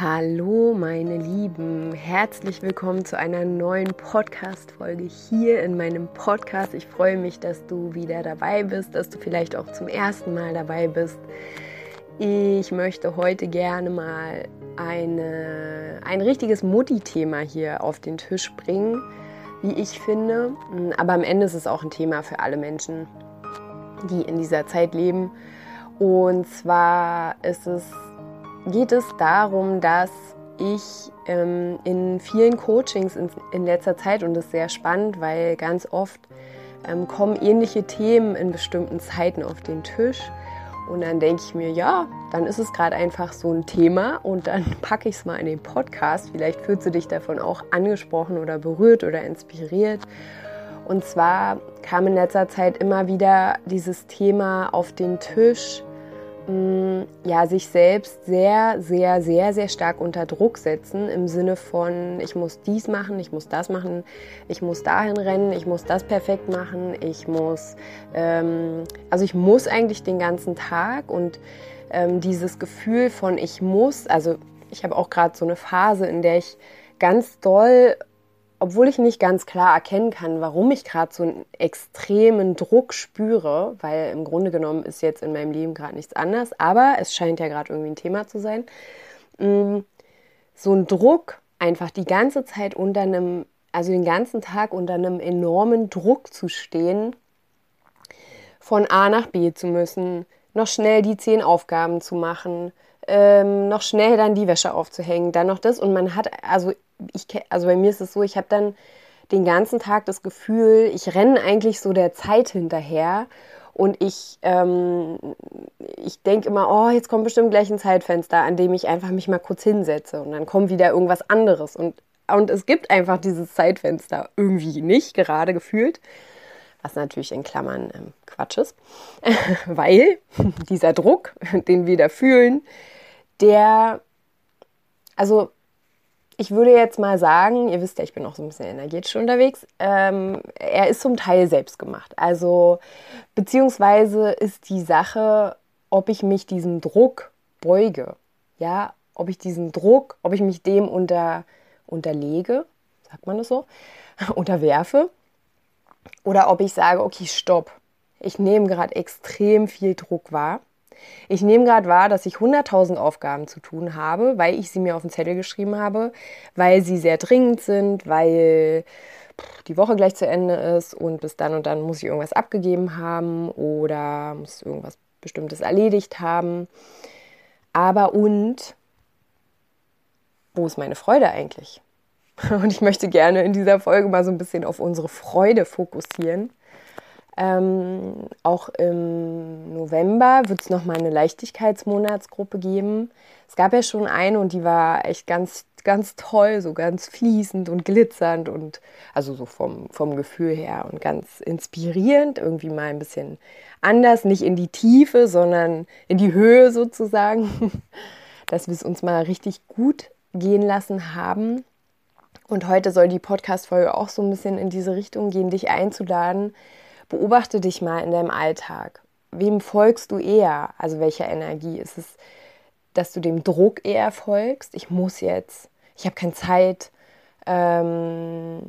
Hallo meine Lieben, herzlich willkommen zu einer neuen Podcast-Folge hier in meinem Podcast. Ich freue mich, dass du wieder dabei bist, dass du vielleicht auch zum ersten Mal dabei bist. Ich möchte heute gerne mal eine, ein richtiges Mutti-Thema hier auf den Tisch bringen, wie ich finde. Aber am Ende ist es auch ein Thema für alle Menschen, die in dieser Zeit leben. Und zwar ist es geht es darum, dass ich ähm, in vielen Coachings in, in, letzter Zeit, und das ist sehr spannend, weil ganz oft ähm, kommen ähnliche Themen in bestimmten Zeiten auf den Tisch. Und dann denke ich mir, ja, dann ist es gerade einfach so ein Thema und dann packe ich es mal in den Podcast. Vielleicht fühlst du dich davon auch angesprochen oder berührt oder inspiriert. Und zwar kam in letzter Zeit immer wieder dieses Thema auf den Tisch, ja, sich selbst sehr, sehr, sehr, sehr stark unter Druck setzen im Sinne von, ich muss dies machen, ich muss das machen, ich muss dahin rennen, ich muss das perfekt machen, ich muss, ähm, also ich muss eigentlich den ganzen Tag und ähm, dieses Gefühl von ich muss, also ich habe auch gerade so eine Phase, in der ich ganz doll obwohl ich nicht ganz klar erkennen kann, warum ich gerade so einen extremen Druck spüre, weil im Grunde genommen ist jetzt in meinem Leben gerade nichts anders, aber es scheint ja gerade irgendwie ein Thema zu sein, mm, so ein Druck einfach die ganze Zeit unter einem, also den ganzen Tag unter einem enormen Druck zu stehen, von A nach B zu müssen, noch schnell die zehn Aufgaben zu machen, ähm, noch schnell dann die Wäsche aufzuhängen, dann noch das. Und man hat, also ich, also bei mir ist es so, ich habe dann den ganzen Tag das Gefühl, ich renne eigentlich so der Zeit hinterher und ich, ähm, ich denke immer, oh, jetzt kommt bestimmt gleich ein Zeitfenster, an dem ich einfach mich mal kurz hinsetze und dann kommt wieder irgendwas anderes. Und, und es gibt einfach dieses Zeitfenster irgendwie nicht, gerade gefühlt, was natürlich in Klammern ähm, Quatsch ist, weil dieser Druck, den wir da fühlen, der, also ich würde jetzt mal sagen, ihr wisst ja, ich bin auch so ein bisschen energetisch unterwegs, ähm, er ist zum Teil selbst gemacht. Also, beziehungsweise ist die Sache, ob ich mich diesem Druck beuge. Ja, ob ich diesen Druck, ob ich mich dem unter, unterlege, sagt man das so, unterwerfe. Oder ob ich sage, okay, stopp. Ich nehme gerade extrem viel Druck wahr ich nehme gerade wahr, dass ich 100.000 Aufgaben zu tun habe, weil ich sie mir auf den Zettel geschrieben habe, weil sie sehr dringend sind, weil die Woche gleich zu Ende ist und bis dann und dann muss ich irgendwas abgegeben haben oder muss irgendwas Bestimmtes erledigt haben. Aber und, wo ist meine Freude eigentlich? Und ich möchte gerne in dieser Folge mal so ein bisschen auf unsere Freude fokussieren. Ähm, auch im November wird es nochmal eine Leichtigkeitsmonatsgruppe geben. Es gab ja schon eine und die war echt ganz, ganz toll, so ganz fließend und glitzernd und also so vom, vom Gefühl her und ganz inspirierend, irgendwie mal ein bisschen anders, nicht in die Tiefe, sondern in die Höhe sozusagen, dass wir es uns mal richtig gut gehen lassen haben. Und heute soll die Podcast-Folge auch so ein bisschen in diese Richtung gehen, dich einzuladen, Beobachte dich mal in deinem Alltag. Wem folgst du eher? Also welcher Energie? Ist es, dass du dem Druck eher folgst? Ich muss jetzt, ich habe keine Zeit. Ähm,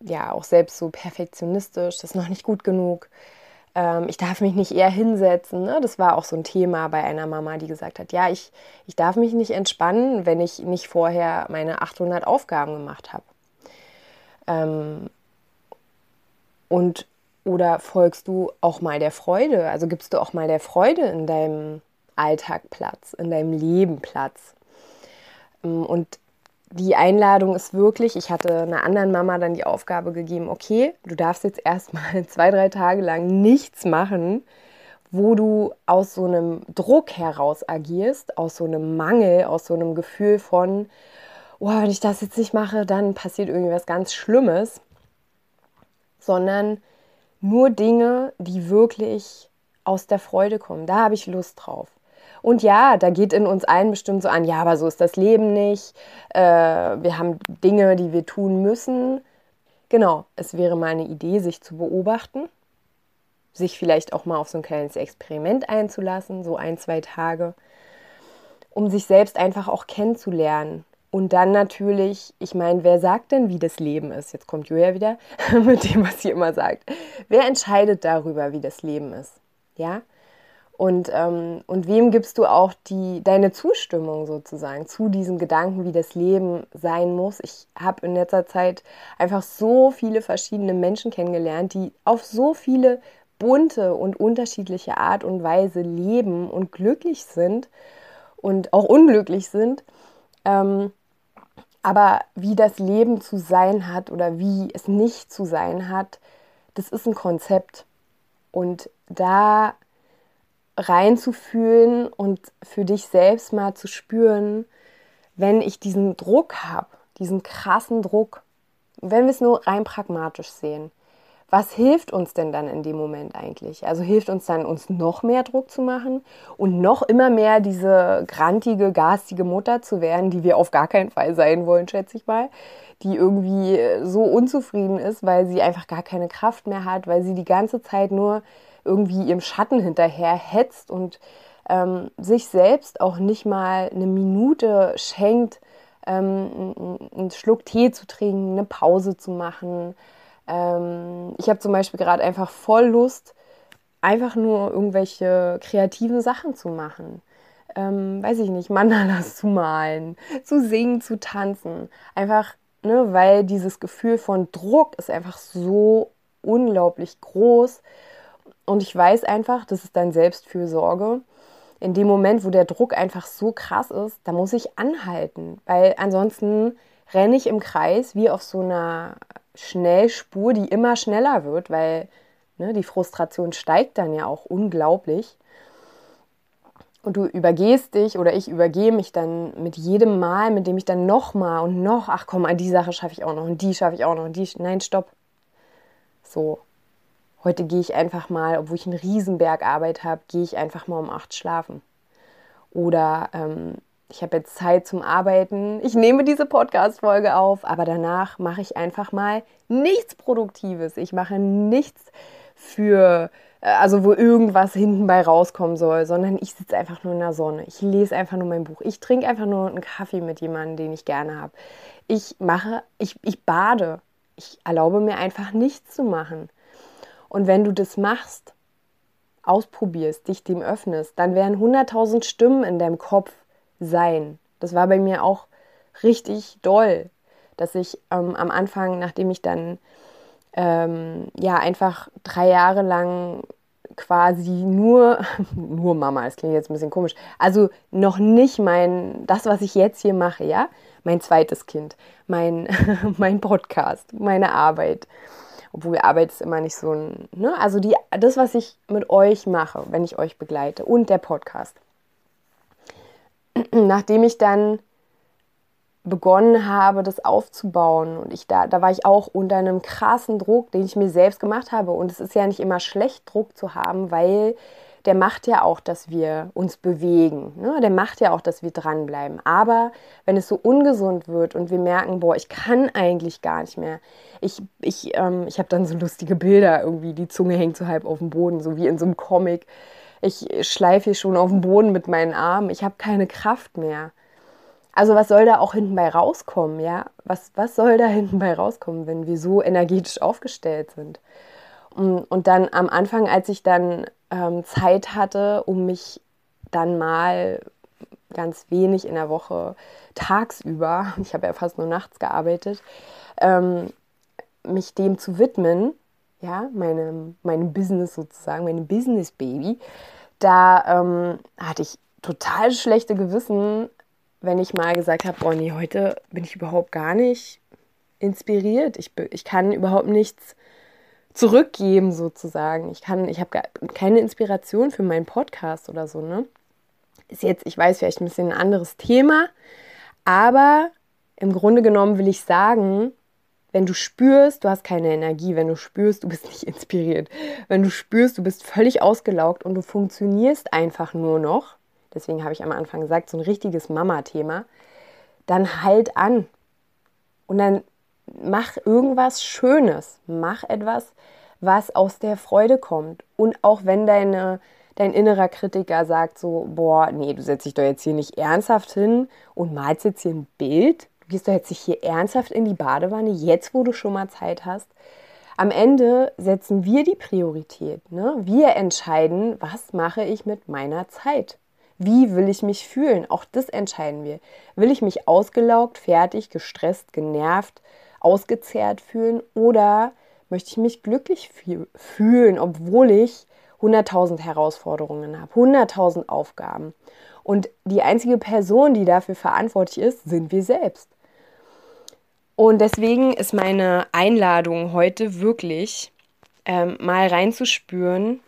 ja, auch selbst so perfektionistisch, das ist noch nicht gut genug. Ähm, ich darf mich nicht eher hinsetzen. Ne? Das war auch so ein Thema bei einer Mama, die gesagt hat, ja, ich, ich darf mich nicht entspannen, wenn ich nicht vorher meine 800 Aufgaben gemacht habe. Ähm, und oder folgst du auch mal der Freude? Also gibst du auch mal der Freude in deinem Alltag Platz, in deinem Leben Platz? Mm, und die Einladung ist wirklich, ich hatte einer anderen Mama dann die Aufgabe gegeben, okay, du darfst jetzt erstmal zwei, drei Tage lang nichts machen, wo du aus so einem Druck heraus agierst, aus so einem Mangel, aus so einem Gefühl von, oh, wenn ich das jetzt nicht mache, dann passiert irgendwas ganz Schlimmes sondern nur Dinge, die wirklich aus der Freude kommen. Da habe ich Lust drauf. Und ja, da geht in uns allen bestimmt so an, ja, aber so ist das Leben nicht. Äh, wir haben Dinge, die wir tun müssen. Genau, es wäre mal eine Idee, sich zu beobachten, sich vielleicht auch mal auf so ein kleines Experiment einzulassen, so ein, zwei Tage, um sich selbst einfach auch kennenzulernen. Und dann natürlich, ich meine, wer sagt denn, wie das Leben ist? Jetzt kommt Julia wieder mit dem, was sie immer sagt. Wer entscheidet darüber, wie das Leben ist? Ja? Und, ähm, und wem gibst du auch die, deine Zustimmung sozusagen zu diesen Gedanken, wie das Leben sein muss? Ich habe in letzter Zeit einfach so viele verschiedene Menschen kennengelernt, die auf so viele bunte und unterschiedliche Art und Weise leben und glücklich sind und auch unglücklich sind. Ähm, aber wie das Leben zu sein hat oder wie es nicht zu sein hat, das ist ein Konzept. Und da reinzufühlen und für dich selbst mal zu spüren, wenn ich diesen Druck habe, diesen krassen Druck, wenn wir es nur rein pragmatisch sehen, was hilft uns denn dann in dem Moment eigentlich? Also hilft uns dann, uns noch mehr Druck zu machen und noch immer mehr diese grantige, garstige Mutter zu werden, die wir auf gar keinen Fall sein wollen, schätze ich mal, die irgendwie so unzufrieden ist, weil sie einfach gar keine Kraft mehr hat, weil sie die ganze Zeit nur irgendwie ihrem Schatten hinterher hetzt und ähm, sich selbst auch nicht mal eine Minute schenkt, ähm, einen Schluck Tee zu trinken, eine Pause zu machen. Ähm, ich habe zum Beispiel gerade einfach voll Lust, einfach nur irgendwelche kreativen Sachen zu machen. Ähm, weiß ich nicht, Mandalas zu malen, zu singen, zu tanzen. Einfach, ne, weil dieses Gefühl von Druck ist einfach so unglaublich groß, und ich weiß einfach, das ist dann Selbstfürsorge. In dem Moment, wo der Druck einfach so krass ist, da muss ich anhalten, weil ansonsten renne ich im Kreis wie auf so einer Schnellspur, die immer schneller wird, weil ne, die Frustration steigt dann ja auch unglaublich. Und du übergehst dich oder ich übergehe mich dann mit jedem Mal, mit dem ich dann nochmal und noch, ach komm, die Sache schaffe ich auch noch und die schaffe ich auch noch und die, nein, stopp. So, heute gehe ich einfach mal, obwohl ich einen Riesenberg Arbeit habe, gehe ich einfach mal um acht schlafen. Oder ähm, ich habe jetzt Zeit zum Arbeiten, ich nehme diese Podcast-Folge auf, aber danach mache ich einfach mal nichts Produktives. Ich mache nichts für, äh, also wo irgendwas hinten bei rauskommen soll, sondern ich sitze einfach nur in der Sonne. Ich lese einfach nur mein Buch. Ich trinke einfach nur einen Kaffee mit jemandem, den ich gerne habe. Ich mache, ich, ich bade. Ich erlaube mir einfach nichts zu machen. Und wenn du das machst, ausprobierst, dich dem öffnest, dann werden 100.000 Stimmen in deinem Kopf sein. Das war bei mir auch richtig doll, dass ich ähm, am Anfang, nachdem ich dann ähm, ja einfach drei Jahre lang quasi nur, nur Mama, das klingt jetzt ein bisschen komisch, also noch nicht mein, das, was ich jetzt hier mache, ja, mein zweites Kind, mein, mein Podcast, meine Arbeit, obwohl Arbeit ist immer nicht so ein, ne? Also die, das, was ich mit euch mache, wenn ich euch begleite und der Podcast. Nachdem ich dann begonnen habe, das aufzubauen und ich da, da war ich auch unter einem krassen Druck, den ich mir selbst gemacht habe. Und es ist ja nicht immer schlecht, Druck zu haben, weil der macht ja auch, dass wir uns bewegen. Ne? Der macht ja auch, dass wir dranbleiben. Aber wenn es so ungesund wird und wir merken, boah, ich kann eigentlich gar nicht mehr. Ich, ich, ähm, ich habe dann so lustige Bilder, irgendwie die Zunge hängt so halb auf dem Boden, so wie in so einem Comic. Ich schleife hier schon auf dem Boden mit meinen Armen. Ich habe keine Kraft mehr. Also was soll da auch hinten bei rauskommen, ja? Was, was soll da hinten bei rauskommen, wenn wir so energetisch aufgestellt sind? Und, und dann am Anfang, als ich dann ähm, Zeit hatte, um mich dann mal ganz wenig in der Woche tagsüber, ich habe ja fast nur nachts gearbeitet, ähm, mich dem zu widmen, ja, meinem, meinem Business sozusagen, meinem Business Baby, da ähm, hatte ich total schlechte Gewissen, wenn ich mal gesagt habe, nee, heute bin ich überhaupt gar nicht inspiriert. Ich, ich kann überhaupt nichts zurückgeben sozusagen. Ich kann, ich habe keine Inspiration für meinen Podcast oder so, ne? Ist jetzt, ich weiß, vielleicht ein bisschen ein anderes Thema, aber im Grunde genommen will ich sagen, wenn du spürst, du hast keine Energie, wenn du spürst, du bist nicht inspiriert, wenn du spürst, du bist völlig ausgelaugt und du funktionierst einfach nur noch, deswegen habe ich am Anfang gesagt, so ein richtiges Mama-Thema, dann halt an. Und dann mach irgendwas Schönes, mach etwas, was aus der Freude kommt. Und auch wenn deine, dein innerer Kritiker sagt so, boah, nee, du setzt dich doch jetzt hier nicht ernsthaft hin und malst jetzt hier ein Bild, gehst doch jetzt nicht hier ernsthaft in die Badewanne, jetzt wo du schon mal Zeit hast. Am Ende setzen wir die Priorität. Ne? Wir entscheiden, was mache ich mit meiner Zeit. Wie will ich mich fühlen? Auch das entscheiden wir. Will ich mich ausgelaugt, fertig, gestresst, genervt, ausgezehrt fühlen oder möchte ich mich glücklich fühlen, obwohl ich 100.000 Herausforderungen habe, 100.000 Aufgaben. Und die einzige Person, die dafür verantwortlich ist, sind wir selbst. Und deswegen ist meine Einladung heute wirklich ähm, mal reinzuspüren,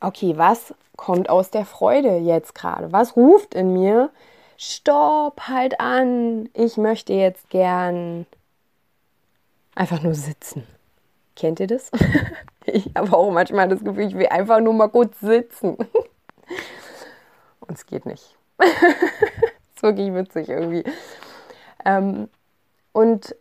okay, was kommt aus der Freude jetzt gerade? Was ruft in mir? Stopp, halt an, ich möchte jetzt gern einfach nur sitzen. Kennt ihr das? ich habe auch manchmal das Gefühl, ich will einfach nur mal kurz sitzen. Und es geht nicht. ist wirklich witzig irgendwie. Ähm, und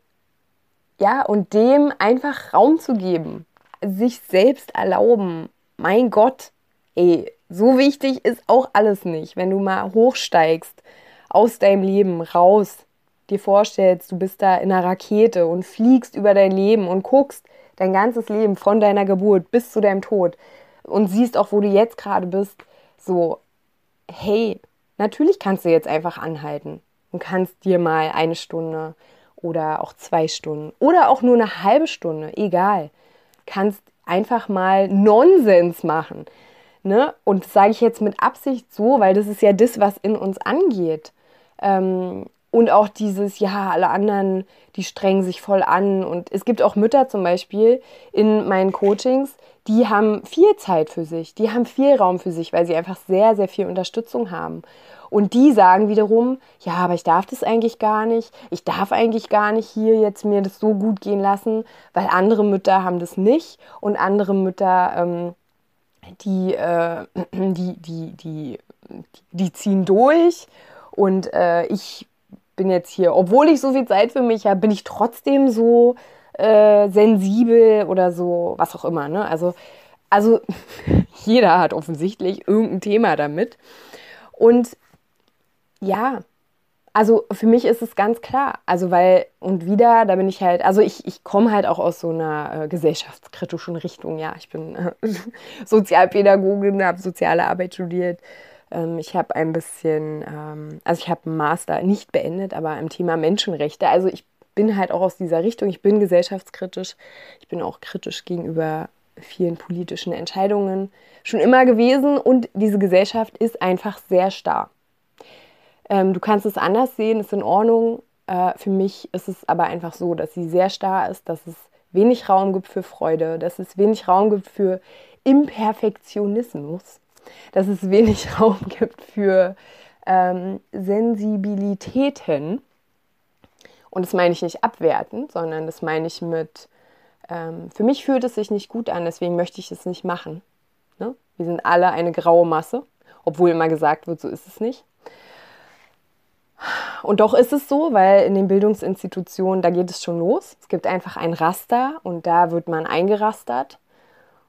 ja, und dem einfach Raum zu geben, sich selbst erlauben. Mein Gott, ey, so wichtig ist auch alles nicht. Wenn du mal hochsteigst aus deinem Leben raus, dir vorstellst, du bist da in einer Rakete und fliegst über dein Leben und guckst dein ganzes Leben von deiner Geburt bis zu deinem Tod und siehst auch, wo du jetzt gerade bist, so, hey, natürlich kannst du jetzt einfach anhalten und kannst dir mal eine Stunde oder auch zwei Stunden oder auch nur eine halbe Stunde, egal, kannst einfach mal Nonsens machen. Ne? Und das sage ich jetzt mit Absicht so, weil das ist ja das, was in uns angeht. Ähm, und auch dieses, ja, alle anderen, die strengen sich voll an. Und es gibt auch Mütter zum Beispiel in meinen Coachings, die haben viel Zeit für sich, die haben viel Raum für sich, weil sie einfach sehr, sehr viel Unterstützung haben. Und die sagen wiederum, ja, aber ich darf das eigentlich gar nicht. Ich darf eigentlich gar nicht hier jetzt mir das so gut gehen lassen, weil andere Mütter haben das nicht und andere Mütter ähm, die, äh, die, die, die, die ziehen durch und äh, ich bin jetzt hier, obwohl ich so viel Zeit für mich habe, bin ich trotzdem so äh, sensibel oder so, was auch immer. Ne? Also, also jeder hat offensichtlich irgendein Thema damit. Und ja, also für mich ist es ganz klar. Also weil, und wieder, da bin ich halt, also ich, ich komme halt auch aus so einer äh, gesellschaftskritischen Richtung, ja. Ich bin äh, Sozialpädagogin, habe soziale Arbeit studiert. Ähm, ich habe ein bisschen, ähm, also ich habe einen Master nicht beendet, aber im Thema Menschenrechte. Also ich bin halt auch aus dieser Richtung. Ich bin gesellschaftskritisch. Ich bin auch kritisch gegenüber vielen politischen Entscheidungen schon immer gewesen und diese Gesellschaft ist einfach sehr starr. Ähm, du kannst es anders sehen, ist in Ordnung. Äh, für mich ist es aber einfach so, dass sie sehr starr ist, dass es wenig Raum gibt für Freude, dass es wenig Raum gibt für Imperfektionismus, dass es wenig Raum gibt für ähm, Sensibilitäten. Und das meine ich nicht abwertend, sondern das meine ich mit, ähm, für mich fühlt es sich nicht gut an, deswegen möchte ich es nicht machen. Ne? Wir sind alle eine graue Masse, obwohl immer gesagt wird, so ist es nicht. Und doch ist es so, weil in den Bildungsinstitutionen, da geht es schon los. Es gibt einfach ein Raster und da wird man eingerastert.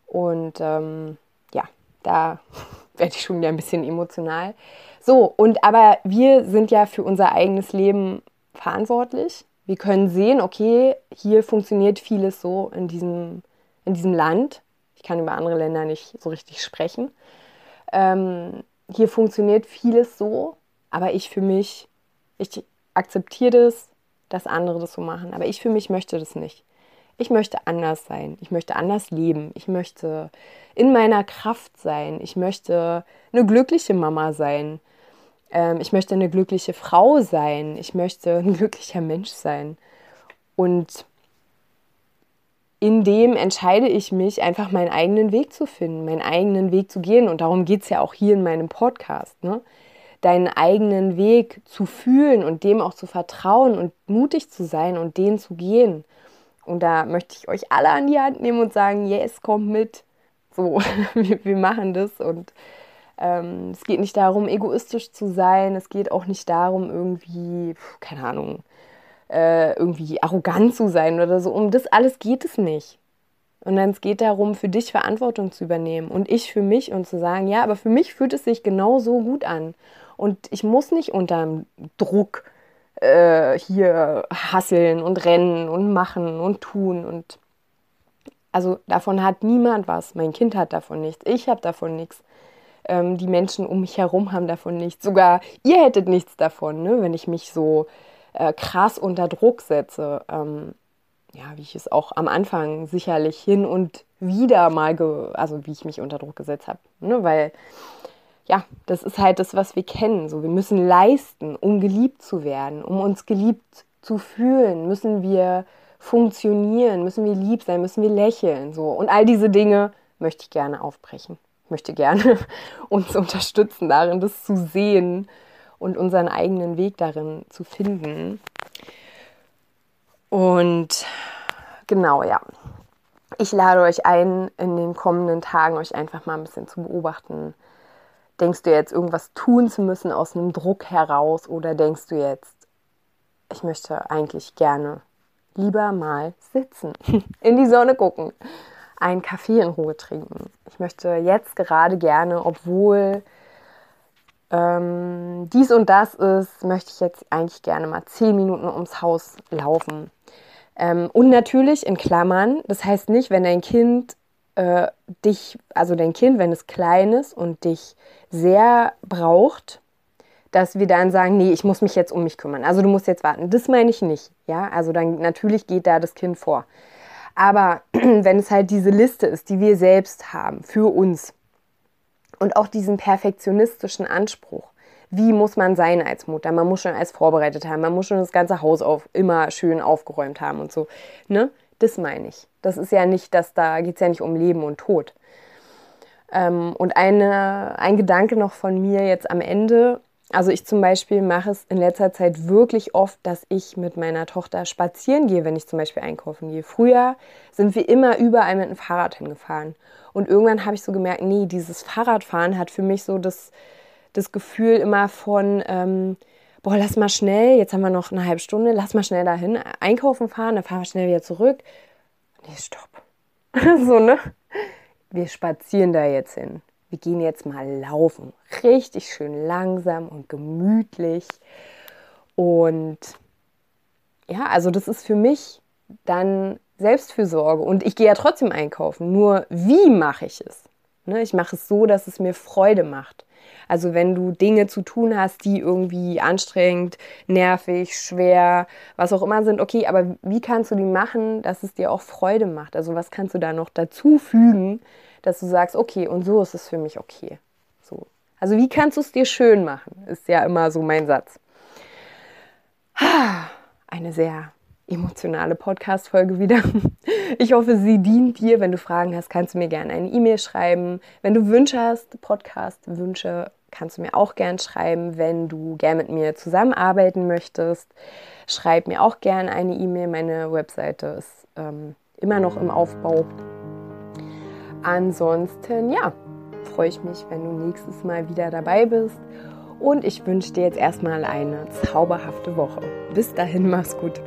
Und ähm, ja, da werde ich schon wieder ein bisschen emotional. So, und aber wir sind ja für unser eigenes Leben verantwortlich. Wir können sehen, okay, hier funktioniert vieles so in diesem, in diesem Land. Ich kann über andere Länder nicht so richtig sprechen. Ähm, hier funktioniert vieles so, aber ich für mich ich akzeptiere das, dass andere das so machen, aber ich für mich möchte das nicht. Ich möchte anders sein. Ich möchte anders leben. Ich möchte in meiner Kraft sein. Ich möchte eine glückliche Mama sein. Ähm, ich möchte eine glückliche Frau sein. Ich möchte ein glücklicher Mensch sein. Und in dem entscheide ich mich, einfach meinen eigenen Weg zu finden, meinen eigenen Weg zu gehen. Und darum geht es ja auch hier in meinem Podcast. Ne? Deinen eigenen Weg zu fühlen und dem auch zu vertrauen und mutig zu sein und den zu gehen. Und da möchte ich euch alle an die Hand nehmen und sagen, yes, kommt mit. So, wir, wir machen das. Und ähm, es geht nicht darum, egoistisch zu sein. Es geht auch nicht darum, irgendwie, keine Ahnung, äh, irgendwie arrogant zu sein oder so. Um das alles geht es nicht. Und dann es geht darum, für dich Verantwortung zu übernehmen und ich für mich und zu sagen, ja, aber für mich fühlt es sich genau so gut an. Und ich muss nicht unter Druck äh, hier hasseln und rennen und machen und tun. Und also davon hat niemand was. Mein Kind hat davon nichts. Ich habe davon nichts. Ähm, die Menschen um mich herum haben davon nichts. Sogar ihr hättet nichts davon, ne, wenn ich mich so äh, krass unter Druck setze. Ähm, ja, wie ich es auch am Anfang sicherlich hin und wieder mal, also wie ich mich unter Druck gesetzt habe, ne? weil ja, das ist halt das, was wir kennen. So, wir müssen leisten, um geliebt zu werden, um uns geliebt zu fühlen, müssen wir funktionieren, müssen wir lieb sein, müssen wir lächeln, so und all diese Dinge möchte ich gerne aufbrechen. Ich möchte gerne uns unterstützen darin, das zu sehen und unseren eigenen Weg darin zu finden. Und genau, ja. Ich lade euch ein, in den kommenden Tagen euch einfach mal ein bisschen zu beobachten. Denkst du jetzt, irgendwas tun zu müssen aus einem Druck heraus oder denkst du jetzt, ich möchte eigentlich gerne lieber mal sitzen, in die Sonne gucken, einen Kaffee in Ruhe trinken. Ich möchte jetzt gerade gerne, obwohl ähm, dies und das ist, möchte ich jetzt eigentlich gerne mal zehn Minuten ums Haus laufen. Ähm, und natürlich in Klammern, das heißt nicht, wenn dein Kind äh, dich, also dein Kind, wenn es klein ist und dich sehr braucht, dass wir dann sagen, nee, ich muss mich jetzt um mich kümmern. Also du musst jetzt warten. Das meine ich nicht. Ja, also dann natürlich geht da das Kind vor. Aber wenn es halt diese Liste ist, die wir selbst haben für uns und auch diesen perfektionistischen Anspruch, wie muss man sein als Mutter? Man muss schon alles vorbereitet haben, man muss schon das ganze Haus auf, immer schön aufgeräumt haben und so. Ne? Das meine ich. Das ist ja nicht, dass da geht es ja nicht um Leben und Tod. Ähm, und eine, ein Gedanke noch von mir jetzt am Ende. Also ich zum Beispiel mache es in letzter Zeit wirklich oft, dass ich mit meiner Tochter spazieren gehe, wenn ich zum Beispiel einkaufen gehe. Früher sind wir immer überall mit dem Fahrrad hingefahren. Und irgendwann habe ich so gemerkt, nee, dieses Fahrradfahren hat für mich so das, das Gefühl immer von, ähm, boah, lass mal schnell, jetzt haben wir noch eine halbe Stunde, lass mal schnell dahin einkaufen fahren, dann fahren wir schnell wieder zurück. Nee, stopp. so, ne? Wir spazieren da jetzt hin. Wir gehen jetzt mal laufen. Richtig schön langsam und gemütlich. Und ja, also das ist für mich dann Selbstfürsorge. Und ich gehe ja trotzdem einkaufen. Nur wie mache ich es? Ne, ich mache es so, dass es mir Freude macht. Also wenn du Dinge zu tun hast, die irgendwie anstrengend, nervig, schwer, was auch immer sind, okay, aber wie kannst du die machen, dass es dir auch Freude macht? Also was kannst du da noch dazu fügen, dass du sagst, okay, und so ist es für mich okay. So. Also wie kannst du es dir schön machen, ist ja immer so mein Satz. Eine sehr emotionale Podcast-Folge wieder. Ich hoffe, sie dient dir. Wenn du Fragen hast, kannst du mir gerne eine E-Mail schreiben. Wenn du Wünsche hast, Podcast-Wünsche, kannst du mir auch gerne schreiben. Wenn du gerne mit mir zusammenarbeiten möchtest, schreib mir auch gerne eine E-Mail. Meine Webseite ist ähm, immer noch im Aufbau. Ansonsten, ja, freue ich mich, wenn du nächstes Mal wieder dabei bist. Und ich wünsche dir jetzt erstmal eine zauberhafte Woche. Bis dahin, mach's gut.